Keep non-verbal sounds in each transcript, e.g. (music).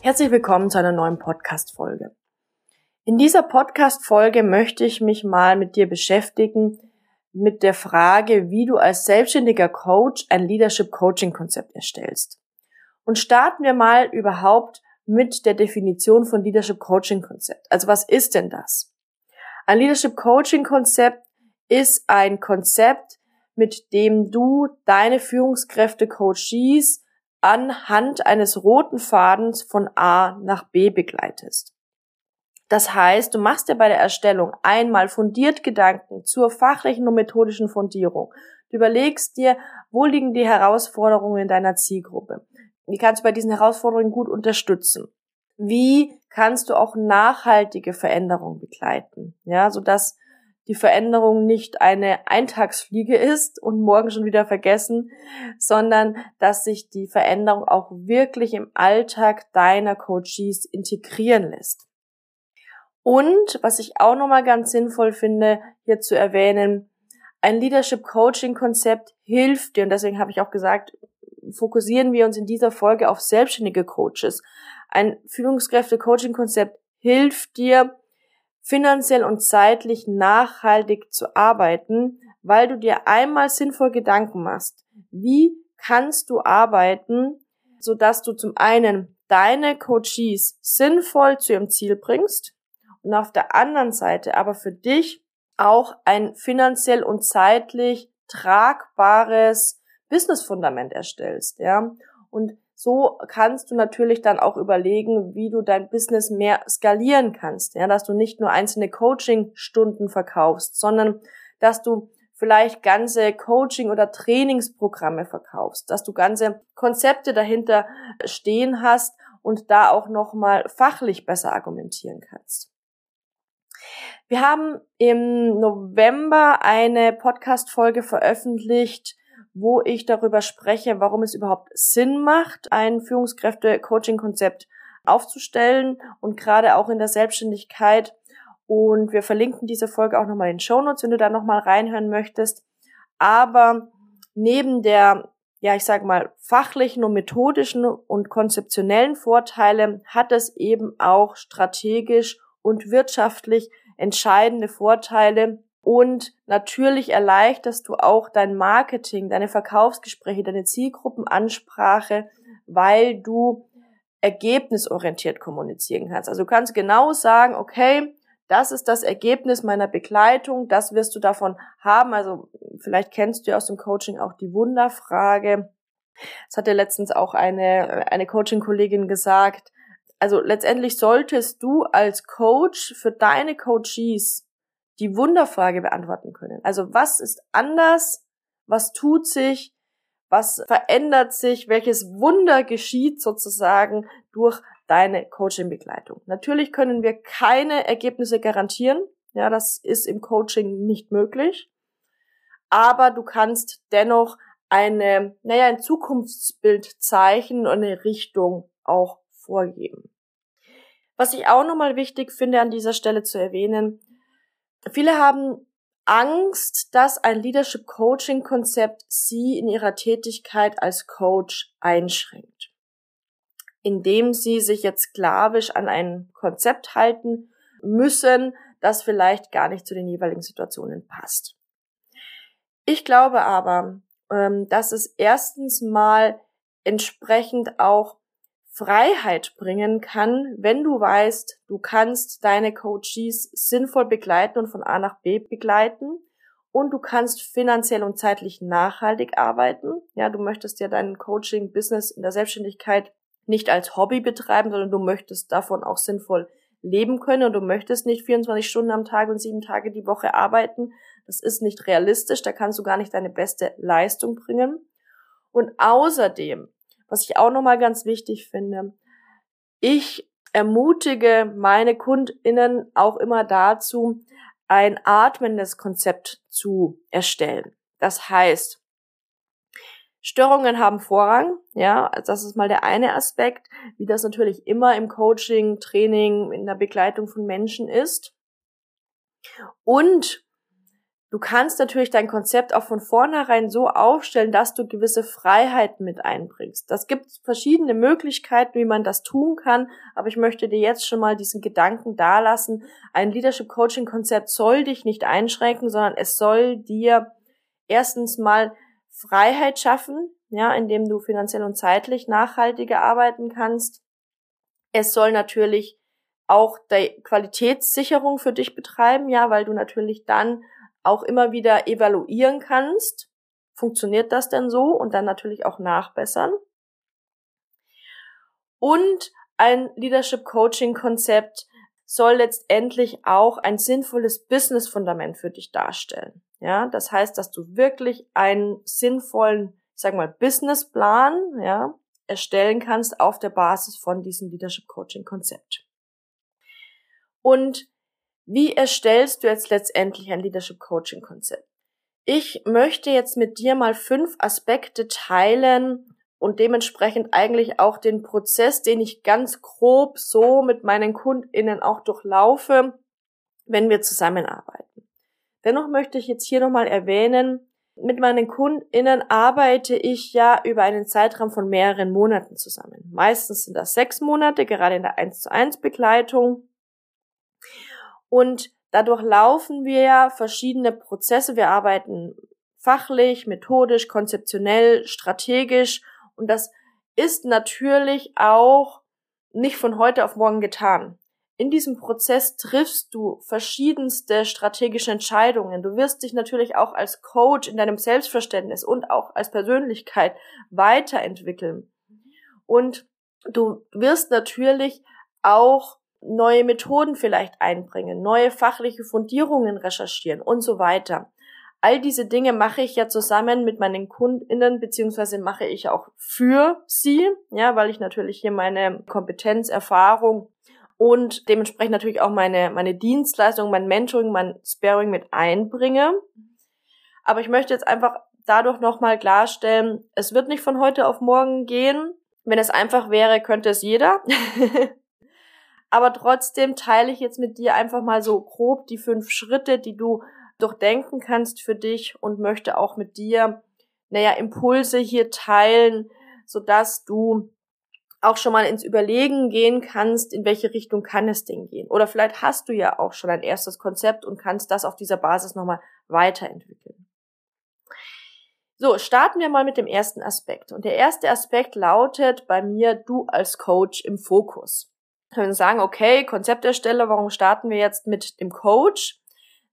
Herzlich willkommen zu einer neuen Podcast-Folge. In dieser Podcast-Folge möchte ich mich mal mit dir beschäftigen mit der Frage, wie du als selbstständiger Coach ein Leadership Coaching Konzept erstellst. Und starten wir mal überhaupt mit der Definition von Leadership Coaching Konzept. Also was ist denn das? Ein Leadership Coaching Konzept ist ein Konzept, mit dem du deine Führungskräfte Coaches anhand eines roten Fadens von A nach B begleitest. Das heißt, du machst dir bei der Erstellung einmal fundiert Gedanken zur fachlichen und methodischen Fundierung. Du überlegst dir, wo liegen die Herausforderungen in deiner Zielgruppe? Wie kannst du bei diesen Herausforderungen gut unterstützen? Wie kannst du auch nachhaltige Veränderungen begleiten? Ja, sodass die Veränderung nicht eine Eintagsfliege ist und morgen schon wieder vergessen, sondern dass sich die Veränderung auch wirklich im Alltag deiner Coaches integrieren lässt. Und was ich auch nochmal ganz sinnvoll finde, hier zu erwähnen, ein Leadership Coaching Konzept hilft dir, und deswegen habe ich auch gesagt, fokussieren wir uns in dieser Folge auf selbstständige Coaches. Ein Führungskräfte Coaching Konzept hilft dir, finanziell und zeitlich nachhaltig zu arbeiten, weil du dir einmal sinnvoll Gedanken machst. Wie kannst du arbeiten, sodass du zum einen deine Coaches sinnvoll zu ihrem Ziel bringst und auf der anderen Seite aber für dich auch ein finanziell und zeitlich tragbares Businessfundament erstellst, ja. Und so kannst du natürlich dann auch überlegen, wie du dein Business mehr skalieren kannst. Ja, dass du nicht nur einzelne Coaching-Stunden verkaufst, sondern dass du vielleicht ganze Coaching- oder Trainingsprogramme verkaufst, dass du ganze Konzepte dahinter stehen hast und da auch nochmal fachlich besser argumentieren kannst. Wir haben im November eine Podcast-Folge veröffentlicht wo ich darüber spreche, warum es überhaupt Sinn macht, ein Führungskräfte-Coaching-Konzept aufzustellen und gerade auch in der Selbstständigkeit. Und wir verlinken diese Folge auch nochmal in den Show Notes, wenn du da nochmal reinhören möchtest. Aber neben der, ja, ich sage mal, fachlichen und methodischen und konzeptionellen Vorteile hat es eben auch strategisch und wirtschaftlich entscheidende Vorteile, und natürlich erleichterst du auch dein Marketing, deine Verkaufsgespräche, deine Zielgruppenansprache, weil du ergebnisorientiert kommunizieren kannst. Also du kannst genau sagen, okay, das ist das Ergebnis meiner Begleitung, das wirst du davon haben. Also vielleicht kennst du ja aus dem Coaching auch die Wunderfrage. Das hat ja letztens auch eine, eine Coaching-Kollegin gesagt. Also letztendlich solltest du als Coach für deine Coaches die Wunderfrage beantworten können. Also was ist anders? Was tut sich? Was verändert sich? Welches Wunder geschieht sozusagen durch deine Coaching-Begleitung? Natürlich können wir keine Ergebnisse garantieren. Ja, das ist im Coaching nicht möglich. Aber du kannst dennoch eine, naja, ein Zukunftsbild zeichnen und eine Richtung auch vorgeben. Was ich auch nochmal wichtig finde an dieser Stelle zu erwähnen, Viele haben Angst, dass ein Leadership Coaching Konzept sie in ihrer Tätigkeit als Coach einschränkt, indem sie sich jetzt sklavisch an ein Konzept halten müssen, das vielleicht gar nicht zu den jeweiligen Situationen passt. Ich glaube aber, ähm, dass es erstens mal entsprechend auch Freiheit bringen kann, wenn du weißt, du kannst deine Coaches sinnvoll begleiten und von A nach B begleiten und du kannst finanziell und zeitlich nachhaltig arbeiten. Ja, du möchtest ja dein Coaching-Business in der Selbstständigkeit nicht als Hobby betreiben, sondern du möchtest davon auch sinnvoll leben können und du möchtest nicht 24 Stunden am Tag und sieben Tage die Woche arbeiten. Das ist nicht realistisch, da kannst du gar nicht deine beste Leistung bringen. Und außerdem, was ich auch nochmal ganz wichtig finde, ich ermutige meine KundInnen auch immer dazu, ein atmendes Konzept zu erstellen. Das heißt, Störungen haben Vorrang, ja, das ist mal der eine Aspekt, wie das natürlich immer im Coaching, Training, in der Begleitung von Menschen ist. Und du kannst natürlich dein Konzept auch von vornherein so aufstellen, dass du gewisse Freiheiten mit einbringst. Das gibt verschiedene Möglichkeiten, wie man das tun kann, aber ich möchte dir jetzt schon mal diesen Gedanken dalassen. Ein Leadership Coaching Konzept soll dich nicht einschränken, sondern es soll dir erstens mal Freiheit schaffen, ja, indem du finanziell und zeitlich nachhaltiger arbeiten kannst. Es soll natürlich auch die Qualitätssicherung für dich betreiben, ja, weil du natürlich dann auch immer wieder evaluieren kannst, funktioniert das denn so und dann natürlich auch nachbessern. Und ein Leadership Coaching Konzept soll letztendlich auch ein sinnvolles Business Fundament für dich darstellen. Ja, das heißt, dass du wirklich einen sinnvollen, sag mal, Businessplan, ja, erstellen kannst auf der Basis von diesem Leadership Coaching Konzept. Und wie erstellst du jetzt letztendlich ein Leadership Coaching Konzept? Ich möchte jetzt mit dir mal fünf Aspekte teilen und dementsprechend eigentlich auch den Prozess, den ich ganz grob so mit meinen KundInnen auch durchlaufe, wenn wir zusammenarbeiten. Dennoch möchte ich jetzt hier nochmal erwähnen, mit meinen KundInnen arbeite ich ja über einen Zeitraum von mehreren Monaten zusammen. Meistens sind das sechs Monate, gerade in der 1 zu 1 Begleitung. Und dadurch laufen wir ja verschiedene Prozesse. Wir arbeiten fachlich, methodisch, konzeptionell, strategisch. Und das ist natürlich auch nicht von heute auf morgen getan in diesem Prozess triffst du verschiedenste strategische Entscheidungen. Du wirst dich natürlich auch als Coach in deinem Selbstverständnis und auch als Persönlichkeit weiterentwickeln. Und du wirst natürlich auch neue Methoden vielleicht einbringen, neue fachliche Fundierungen recherchieren und so weiter. All diese Dinge mache ich ja zusammen mit meinen KundInnen, beziehungsweise mache ich auch für sie, ja, weil ich natürlich hier meine Kompetenz, Erfahrung und dementsprechend natürlich auch meine, meine Dienstleistung, mein Mentoring, mein Sparing mit einbringe. Aber ich möchte jetzt einfach dadurch nochmal klarstellen, es wird nicht von heute auf morgen gehen. Wenn es einfach wäre, könnte es jeder. (laughs) Aber trotzdem teile ich jetzt mit dir einfach mal so grob die fünf Schritte, die du durchdenken kannst für dich und möchte auch mit dir, naja, Impulse hier teilen, sodass du auch schon mal ins Überlegen gehen kannst, in welche Richtung kann es denn gehen. Oder vielleicht hast du ja auch schon ein erstes Konzept und kannst das auf dieser Basis nochmal weiterentwickeln. So, starten wir mal mit dem ersten Aspekt. Und der erste Aspekt lautet bei mir, du als Coach im Fokus. Können sagen, okay, Konzeptersteller, warum starten wir jetzt mit dem Coach?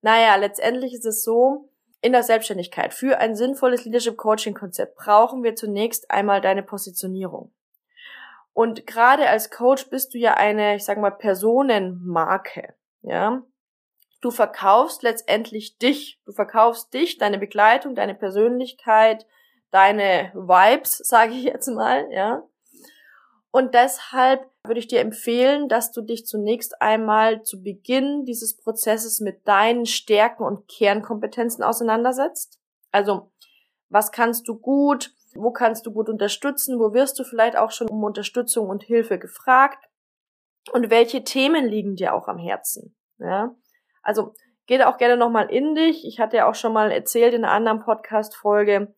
Naja, letztendlich ist es so, in der Selbstständigkeit für ein sinnvolles Leadership Coaching Konzept brauchen wir zunächst einmal deine Positionierung. Und gerade als Coach bist du ja eine, ich sag mal, Personenmarke, ja. Du verkaufst letztendlich dich. Du verkaufst dich, deine Begleitung, deine Persönlichkeit, deine Vibes, (laughs) sage ich jetzt mal, ja. Und deshalb würde ich dir empfehlen, dass du dich zunächst einmal zu Beginn dieses Prozesses mit deinen Stärken und Kernkompetenzen auseinandersetzt. Also, was kannst du gut? Wo kannst du gut unterstützen? Wo wirst du vielleicht auch schon um Unterstützung und Hilfe gefragt? Und welche Themen liegen dir auch am Herzen? Ja? Also, geh auch gerne nochmal in dich. Ich hatte ja auch schon mal erzählt in einer anderen Podcast-Folge.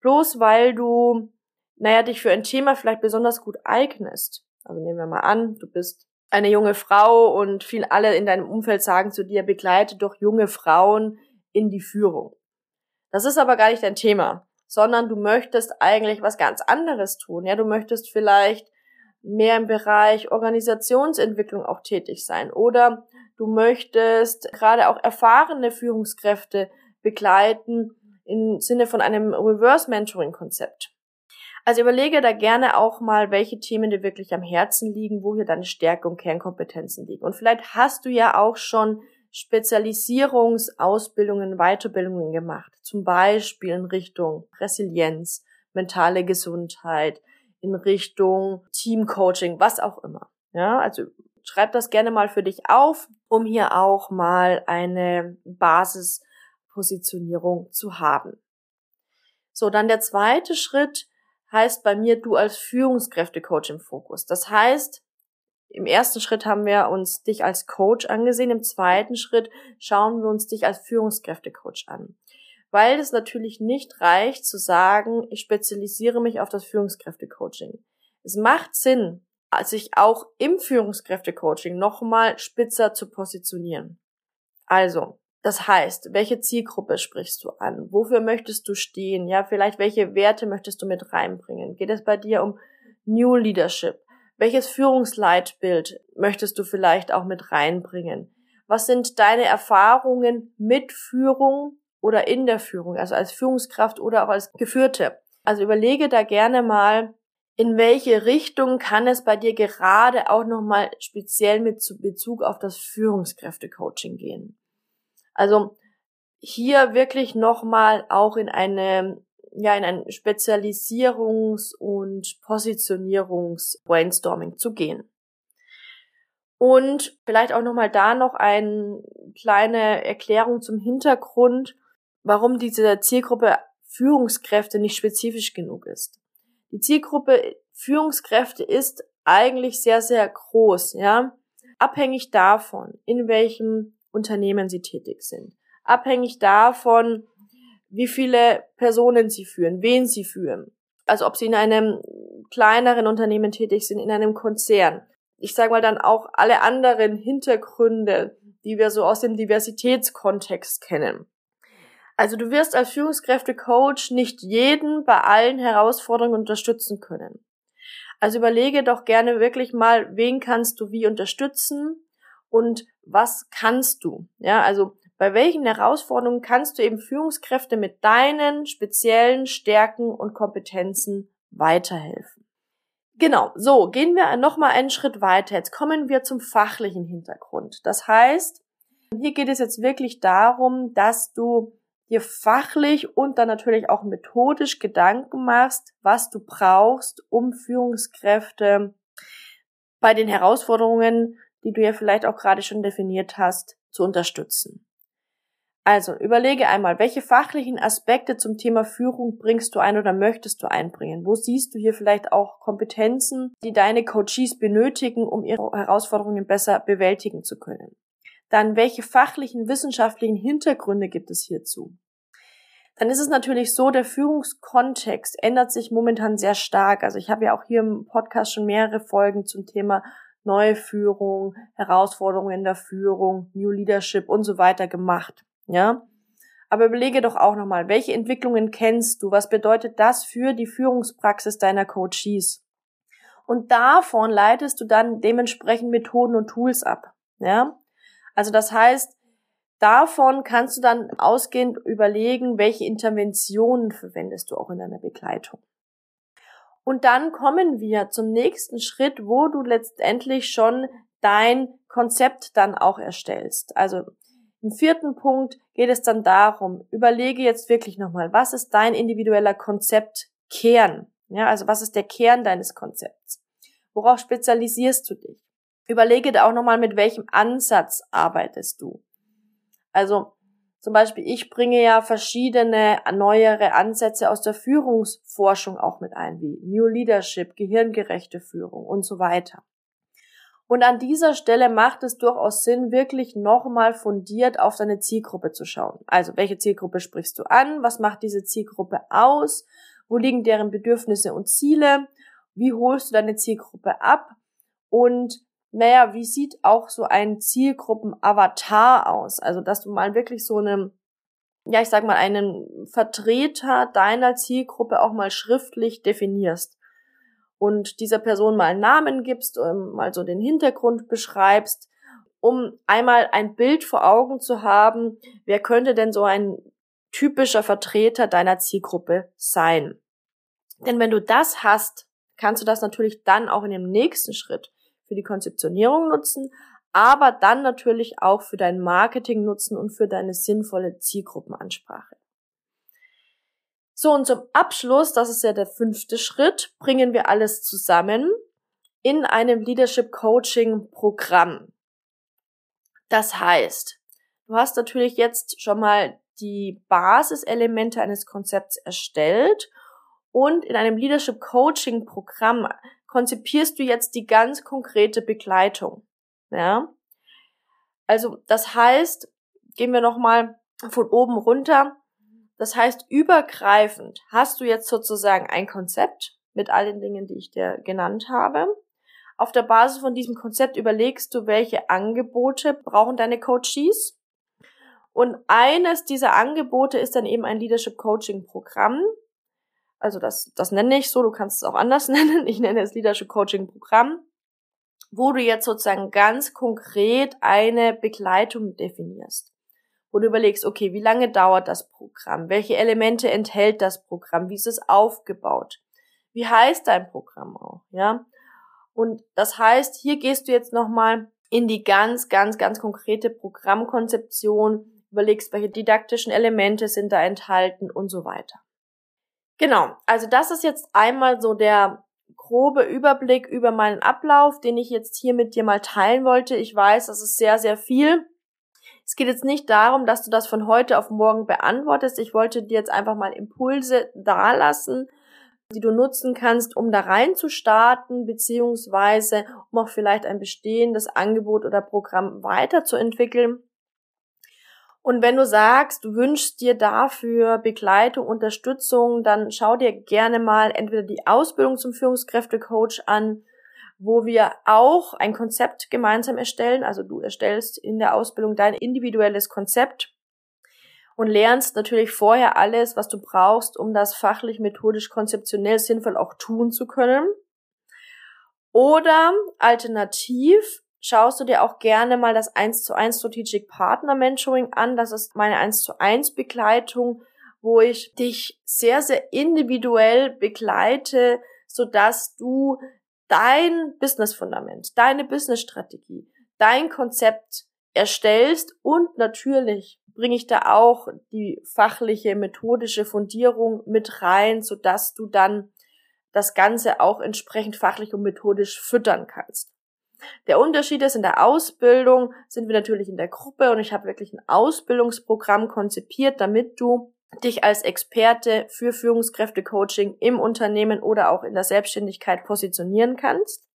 Bloß weil du, naja, dich für ein Thema vielleicht besonders gut eignest. Also nehmen wir mal an, du bist eine junge Frau und viel alle in deinem Umfeld sagen zu dir, begleite doch junge Frauen in die Führung. Das ist aber gar nicht dein Thema sondern du möchtest eigentlich was ganz anderes tun. Ja, du möchtest vielleicht mehr im Bereich Organisationsentwicklung auch tätig sein oder du möchtest gerade auch erfahrene Führungskräfte begleiten im Sinne von einem Reverse Mentoring Konzept. Also überlege da gerne auch mal, welche Themen dir wirklich am Herzen liegen, wo hier deine Stärke und Kernkompetenzen liegen. Und vielleicht hast du ja auch schon Spezialisierungsausbildungen, Weiterbildungen gemacht, zum Beispiel in Richtung Resilienz, mentale Gesundheit, in Richtung Teamcoaching, was auch immer. Ja, also schreib das gerne mal für dich auf, um hier auch mal eine Basispositionierung zu haben. So, dann der zweite Schritt heißt bei mir du als Führungskräftecoach im Fokus. Das heißt, im ersten Schritt haben wir uns dich als Coach angesehen, im zweiten Schritt schauen wir uns dich als Führungskräftecoach an. Weil es natürlich nicht reicht zu sagen, ich spezialisiere mich auf das Führungskräftecoaching. Es macht Sinn, sich auch im Führungskräftecoaching nochmal spitzer zu positionieren. Also, das heißt, welche Zielgruppe sprichst du an? Wofür möchtest du stehen? Ja, vielleicht welche Werte möchtest du mit reinbringen? Geht es bei dir um New Leadership? Welches Führungsleitbild möchtest du vielleicht auch mit reinbringen? Was sind deine Erfahrungen mit Führung oder in der Führung, also als Führungskraft oder auch als Geführte? Also überlege da gerne mal, in welche Richtung kann es bei dir gerade auch nochmal speziell mit Bezug auf das Führungskräftecoaching gehen? Also hier wirklich nochmal auch in eine, ja, in ein Spezialisierungs- und Positionierungs-Brainstorming zu gehen. Und vielleicht auch nochmal da noch eine kleine Erklärung zum Hintergrund, warum diese Zielgruppe Führungskräfte nicht spezifisch genug ist. Die Zielgruppe Führungskräfte ist eigentlich sehr, sehr groß, ja. Abhängig davon, in welchem Unternehmen sie tätig sind. Abhängig davon, wie viele Personen sie führen, wen sie führen. Also ob sie in einem kleineren Unternehmen tätig sind, in einem Konzern. Ich sage mal dann auch alle anderen Hintergründe, die wir so aus dem Diversitätskontext kennen. Also du wirst als Führungskräftecoach nicht jeden bei allen Herausforderungen unterstützen können. Also überlege doch gerne wirklich mal, wen kannst du wie unterstützen und was kannst du? Ja, also bei welchen Herausforderungen kannst du eben Führungskräfte mit deinen speziellen Stärken und Kompetenzen weiterhelfen? Genau, so gehen wir nochmal einen Schritt weiter. Jetzt kommen wir zum fachlichen Hintergrund. Das heißt, hier geht es jetzt wirklich darum, dass du dir fachlich und dann natürlich auch methodisch Gedanken machst, was du brauchst, um Führungskräfte bei den Herausforderungen die du ja vielleicht auch gerade schon definiert hast, zu unterstützen. Also überlege einmal, welche fachlichen Aspekte zum Thema Führung bringst du ein oder möchtest du einbringen? Wo siehst du hier vielleicht auch Kompetenzen, die deine Coaches benötigen, um ihre Herausforderungen besser bewältigen zu können? Dann, welche fachlichen, wissenschaftlichen Hintergründe gibt es hierzu? Dann ist es natürlich so, der Führungskontext ändert sich momentan sehr stark. Also ich habe ja auch hier im Podcast schon mehrere Folgen zum Thema neue Führung, Herausforderungen in der Führung, New Leadership und so weiter gemacht. Ja? Aber überlege doch auch nochmal, welche Entwicklungen kennst du? Was bedeutet das für die Führungspraxis deiner Coaches? Und davon leitest du dann dementsprechend Methoden und Tools ab. Ja? Also das heißt, davon kannst du dann ausgehend überlegen, welche Interventionen verwendest du auch in deiner Begleitung. Und dann kommen wir zum nächsten Schritt, wo du letztendlich schon dein Konzept dann auch erstellst. Also im vierten Punkt geht es dann darum, überlege jetzt wirklich nochmal, was ist dein individueller Konzeptkern? Ja, also was ist der Kern deines Konzepts? Worauf spezialisierst du dich? Überlege da auch nochmal, mit welchem Ansatz arbeitest du? Also zum Beispiel, ich bringe ja verschiedene neuere Ansätze aus der Führungsforschung auch mit ein, wie New Leadership, gehirngerechte Führung und so weiter. Und an dieser Stelle macht es durchaus Sinn, wirklich nochmal fundiert auf deine Zielgruppe zu schauen. Also, welche Zielgruppe sprichst du an? Was macht diese Zielgruppe aus? Wo liegen deren Bedürfnisse und Ziele? Wie holst du deine Zielgruppe ab? Und naja, wie sieht auch so ein Zielgruppen-Avatar aus? Also, dass du mal wirklich so eine, ja, ich sag mal, einen Vertreter deiner Zielgruppe auch mal schriftlich definierst und dieser Person mal einen Namen gibst, ähm, mal so den Hintergrund beschreibst, um einmal ein Bild vor Augen zu haben, wer könnte denn so ein typischer Vertreter deiner Zielgruppe sein. Denn wenn du das hast, kannst du das natürlich dann auch in dem nächsten Schritt für die Konzeptionierung nutzen, aber dann natürlich auch für dein Marketing nutzen und für deine sinnvolle Zielgruppenansprache. So, und zum Abschluss, das ist ja der fünfte Schritt, bringen wir alles zusammen in einem Leadership Coaching Programm. Das heißt, du hast natürlich jetzt schon mal die Basiselemente eines Konzepts erstellt und in einem Leadership Coaching Programm konzipierst du jetzt die ganz konkrete Begleitung. Ja? Also, das heißt, gehen wir nochmal von oben runter. Das heißt, übergreifend hast du jetzt sozusagen ein Konzept mit all den Dingen, die ich dir genannt habe. Auf der Basis von diesem Konzept überlegst du, welche Angebote brauchen deine Coaches. Und eines dieser Angebote ist dann eben ein Leadership Coaching Programm. Also das, das nenne ich so, du kannst es auch anders (laughs) nennen. Ich nenne es Leadership Coaching Programm, wo du jetzt sozusagen ganz konkret eine Begleitung definierst. Wo du überlegst, okay, wie lange dauert das Programm? Welche Elemente enthält das Programm? Wie ist es aufgebaut? Wie heißt dein Programm auch? Ja? Und das heißt, hier gehst du jetzt nochmal in die ganz, ganz, ganz konkrete Programmkonzeption, überlegst, welche didaktischen Elemente sind da enthalten und so weiter. Genau, also das ist jetzt einmal so der grobe Überblick über meinen Ablauf, den ich jetzt hier mit dir mal teilen wollte. Ich weiß, das ist sehr, sehr viel. Es geht jetzt nicht darum, dass du das von heute auf morgen beantwortest. Ich wollte dir jetzt einfach mal Impulse dalassen, die du nutzen kannst, um da rein zu starten, beziehungsweise um auch vielleicht ein bestehendes Angebot oder Programm weiterzuentwickeln. Und wenn du sagst, du wünschst dir dafür Begleitung, Unterstützung, dann schau dir gerne mal entweder die Ausbildung zum Führungskräftecoach an, wo wir auch ein Konzept gemeinsam erstellen. Also du erstellst in der Ausbildung dein individuelles Konzept und lernst natürlich vorher alles, was du brauchst, um das fachlich, methodisch, konzeptionell sinnvoll auch tun zu können. Oder alternativ schaust du dir auch gerne mal das 1 zu 1 Strategic Partner Mentoring an. Das ist meine 1 zu 1 Begleitung, wo ich dich sehr, sehr individuell begleite, sodass du dein Business Fundament, deine Business Strategie, dein Konzept erstellst und natürlich bringe ich da auch die fachliche, methodische Fundierung mit rein, so dass du dann das Ganze auch entsprechend fachlich und methodisch füttern kannst. Der Unterschied ist, in der Ausbildung sind wir natürlich in der Gruppe und ich habe wirklich ein Ausbildungsprogramm konzipiert, damit du dich als Experte für Führungskräftecoaching im Unternehmen oder auch in der Selbstständigkeit positionieren kannst.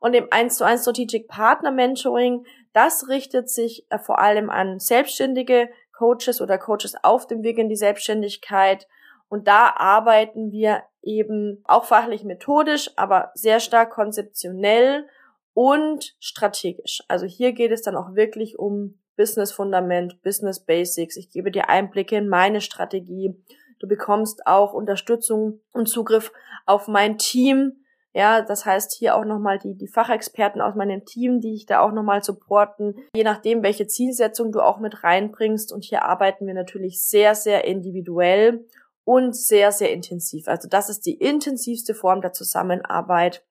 Und im 1 zu 1 Strategic Partner Mentoring, das richtet sich äh, vor allem an selbstständige Coaches oder Coaches auf dem Weg in die Selbstständigkeit. Und da arbeiten wir eben auch fachlich methodisch, aber sehr stark konzeptionell und strategisch. Also hier geht es dann auch wirklich um Business Fundament, Business Basics. Ich gebe dir Einblicke in meine Strategie. Du bekommst auch Unterstützung und Zugriff auf mein Team, ja, das heißt hier auch nochmal die, die Fachexperten aus meinem Team, die ich da auch nochmal supporten, je nachdem, welche Zielsetzung du auch mit reinbringst. Und hier arbeiten wir natürlich sehr, sehr individuell und sehr, sehr intensiv. Also das ist die intensivste Form der Zusammenarbeit,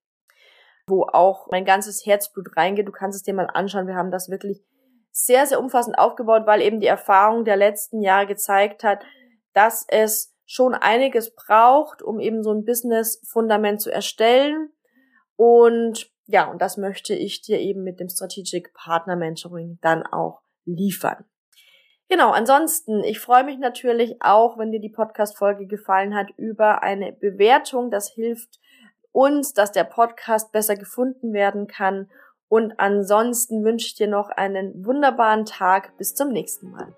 wo auch mein ganzes Herzblut reingeht. Du kannst es dir mal anschauen. Wir haben das wirklich sehr, sehr umfassend aufgebaut, weil eben die Erfahrung der letzten Jahre gezeigt hat, dass es schon einiges braucht, um eben so ein Business-Fundament zu erstellen. Und ja, und das möchte ich dir eben mit dem Strategic Partner Mentoring dann auch liefern. Genau, ansonsten, ich freue mich natürlich auch, wenn dir die Podcast-Folge gefallen hat, über eine Bewertung. Das hilft uns, dass der Podcast besser gefunden werden kann. Und ansonsten wünsche ich dir noch einen wunderbaren Tag. Bis zum nächsten Mal.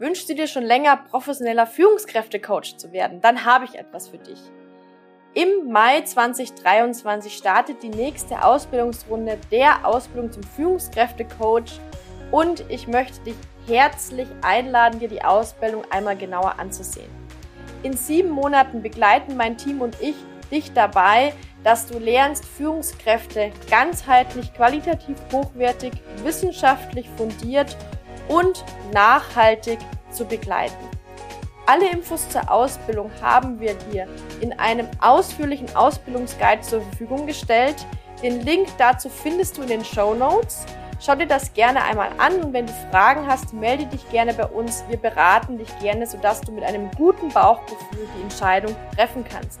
Wünschst du dir schon länger professioneller Führungskräftecoach zu werden? Dann habe ich etwas für dich. Im Mai 2023 startet die nächste Ausbildungsrunde der Ausbildung zum Führungskräftecoach und ich möchte dich herzlich einladen, dir die Ausbildung einmal genauer anzusehen. In sieben Monaten begleiten mein Team und ich dich dabei, dass du lernst, Führungskräfte ganzheitlich, qualitativ hochwertig, wissenschaftlich fundiert und nachhaltig zu begleiten. Alle Infos zur Ausbildung haben wir dir in einem ausführlichen Ausbildungsguide zur Verfügung gestellt. Den Link dazu findest du in den Show Notes. Schau dir das gerne einmal an und wenn du Fragen hast, melde dich gerne bei uns. Wir beraten dich gerne, sodass du mit einem guten Bauchgefühl die Entscheidung treffen kannst.